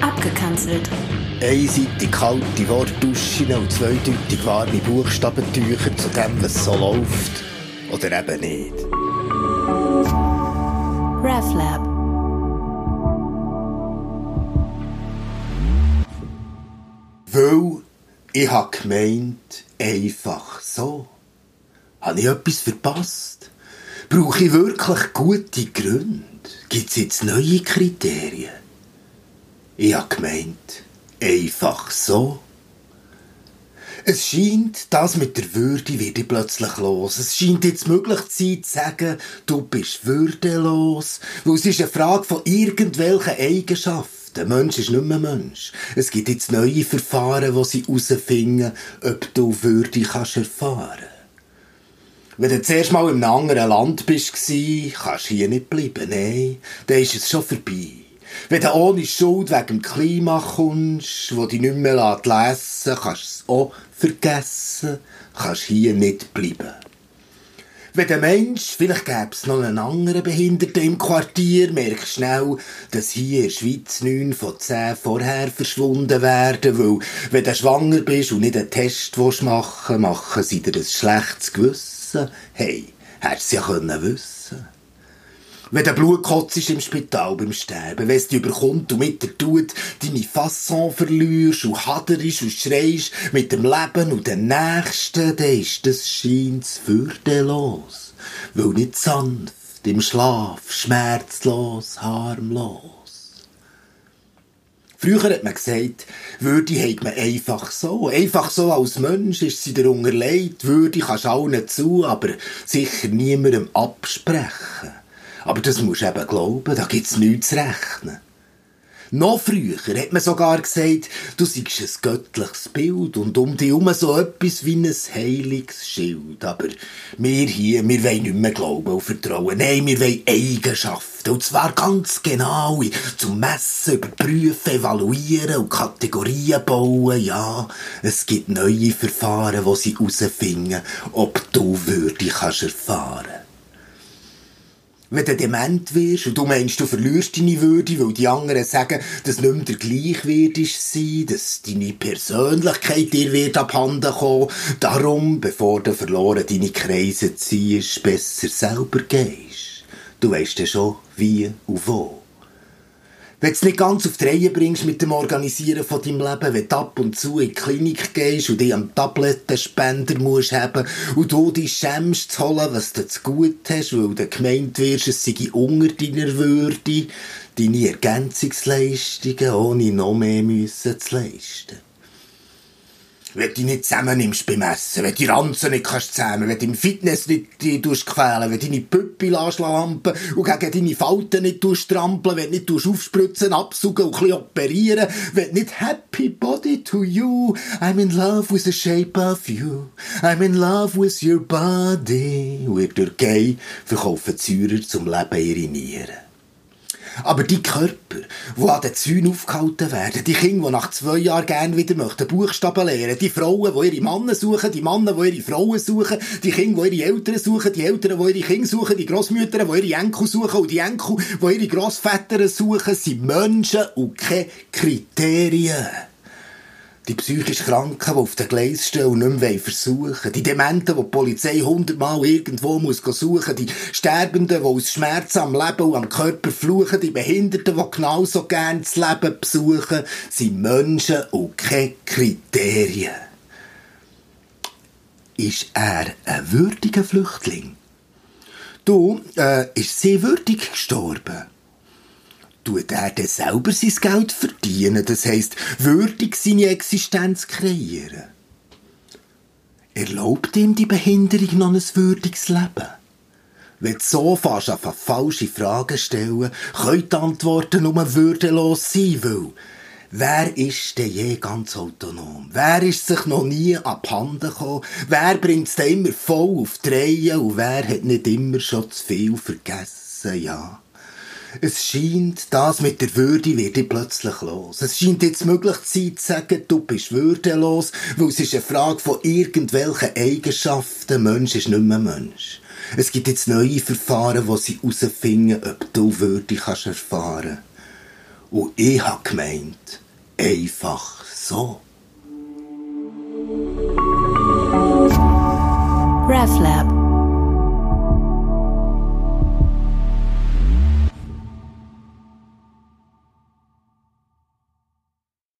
Abgekanzelt. Einseitig kalte Wortduschen und zweideutig warme Buchstabentücher zu dem, was so läuft. Oder eben nicht. RefLab. Weil ich hab gemeint, einfach so. Habe ich etwas verpasst? Brauche ich wirklich gute Gründe? Gibt es jetzt neue Kriterien? Ich hab gemeint, einfach so. Es scheint, das mit der Würde wird ich plötzlich los. Es scheint jetzt möglich zu sein, zu sagen, du bist würdelos. Weil es ist eine Frage von irgendwelchen Eigenschaften. Mensch ist nicht mehr Mensch. Es gibt jetzt neue Verfahren, wo sie herausfinden, ob du Würde kannst erfahren. Wenn du zuerst mal in einem anderen Land bist, kannst du hier nicht bleiben. Nein, dann ist es schon vorbei. Wenn du ohne Schuld wegen dem Klima kommst, wo dich nicht mehr lesen lässt, kannst du es auch vergessen, kannst hier nicht bleiben. Wenn der Mensch, vielleicht gäbe es noch einen anderen Behinderten im Quartier, merkst schnell, dass hier in der Schweiz neun von zehn vorher verschwunden werden, weil, wenn du schwanger bist und nicht einen Test machen willst, machen sie dir ein schlechtes Gewissen. Hey, hättest du ja können wissen. Wenn der Blut kotzt ist im Spital beim Sterben, wenn es dich überkommt und mit der Tut deine Fasson verlierst und haderst und schreist mit dem Leben und den Nächsten, dann ist das scheint's würdelos, weil nicht sanft, im Schlaf, schmerzlos, harmlos. Früher hat man gesagt, Würde hat man einfach so. Einfach so als Mensch ist sie dir unterlegt. Würde kannst allen zu, aber sicher niemandem absprechen. Aber das musst du eben glauben, da gibt's nichts zu rechnen. Noch früher hat man sogar gesagt, du seist ein göttliches Bild und um dich herum so etwas wie ein heiliges Schild. Aber wir hier, wir wollen nicht mehr glauben und vertrauen. Nein, wir wollen Eigenschaften. Und zwar ganz genau. Zum Messen, überprüfen, evaluieren und Kategorien bauen. Ja, es gibt neue Verfahren, wo sie herausfinden, ob du Würde kannst erfahren wenn du dement wirst und du meinst, du verlierst deine Würde, weil die anderen sagen, dass nicht mehr der gleich wird sein, dass deine Persönlichkeit dir wird abhanden kommen. Darum, bevor du verloren deine Kreise ziehst, besser selber gehst. Du weißt ja schon, wie und wo. Wenn du es nicht ganz auf die Reihe bringst mit dem Organisieren von deinem Leben, wenn du ab und zu in die Klinik gehst und dich am Tablettenspender musst haben und du dich schämst zu holen, was du zu gut hast, weil du gemeint wirst, es sei unter deiner Würde, deine Ergänzungsleistungen ohne noch mehr müssen zu leisten. Wenn du nicht zusammennimmst beim Essen, wenn du die Ranzen nicht kannst zusammen, wenn du im Fitness nicht die quälen, wenn du deine Püppel lampen und gegen deine Falten nicht trampeln, wenn du nicht aufspritzen, absuchen und ein operieren, wenn du nicht happy body to you, I'm in love with the shape of you, I'm in love with your body. Und der Türkei verkaufen Zürer zum Leben ihre Nieren. Aber die Körper, die an den Zäunen aufgehalten werden, die Kinder, die nach zwei Jahren gerne wieder möchten Buchstaben lernen, die Frauen, die ihre Männer suchen, die Männer, die ihre Frauen suchen, die Kinder, die ihre Eltern suchen, die Eltern, die ihre Kinder suchen, die Grossmütter, die ihre Enkel suchen und die Enkel, die ihre Grossväter suchen, sind Menschen und keine Kriterien. Die psychisch Kranken, die auf den Gleis stehen und nicht mehr versuchen Die Dementen, die die Polizei hundertmal irgendwo muss suchen Die Sterbenden, die aus Schmerz am Leben und am Körper fluchen. Die Behinderten, die genauso gern das Leben besuchen, sind Menschen und keine Kriterien. Ist er ein würdiger Flüchtling? Du, äh, ist sie würdig gestorben? Tut er dann selber sein Geld verdienen, das heisst, würdig seine Existenz kreieren. Erlaubt ihm die Behinderung noch ein würdiges Leben? Wenn du so fast auf falsche Fragen stellen, können die Antworten nur würdelos sein, weil Wer ist denn je ganz autonom? Wer ist sich noch nie abhanden gekommen? Wer bringt es immer voll auf die Reihe und wer hat nicht immer schon zu viel vergessen, ja? Es scheint, das mit der Würde wird ich plötzlich los. Es scheint jetzt möglich zu sein, zu sagen, du bist würdelos, weil es ist eine Frage von irgendwelchen Eigenschaften. Mensch ist nicht mehr Mensch. Es gibt jetzt neue Verfahren, wo sie herausfinden, ob du Würde kannst erfahren. Und ich habe gemeint, einfach so. RefLab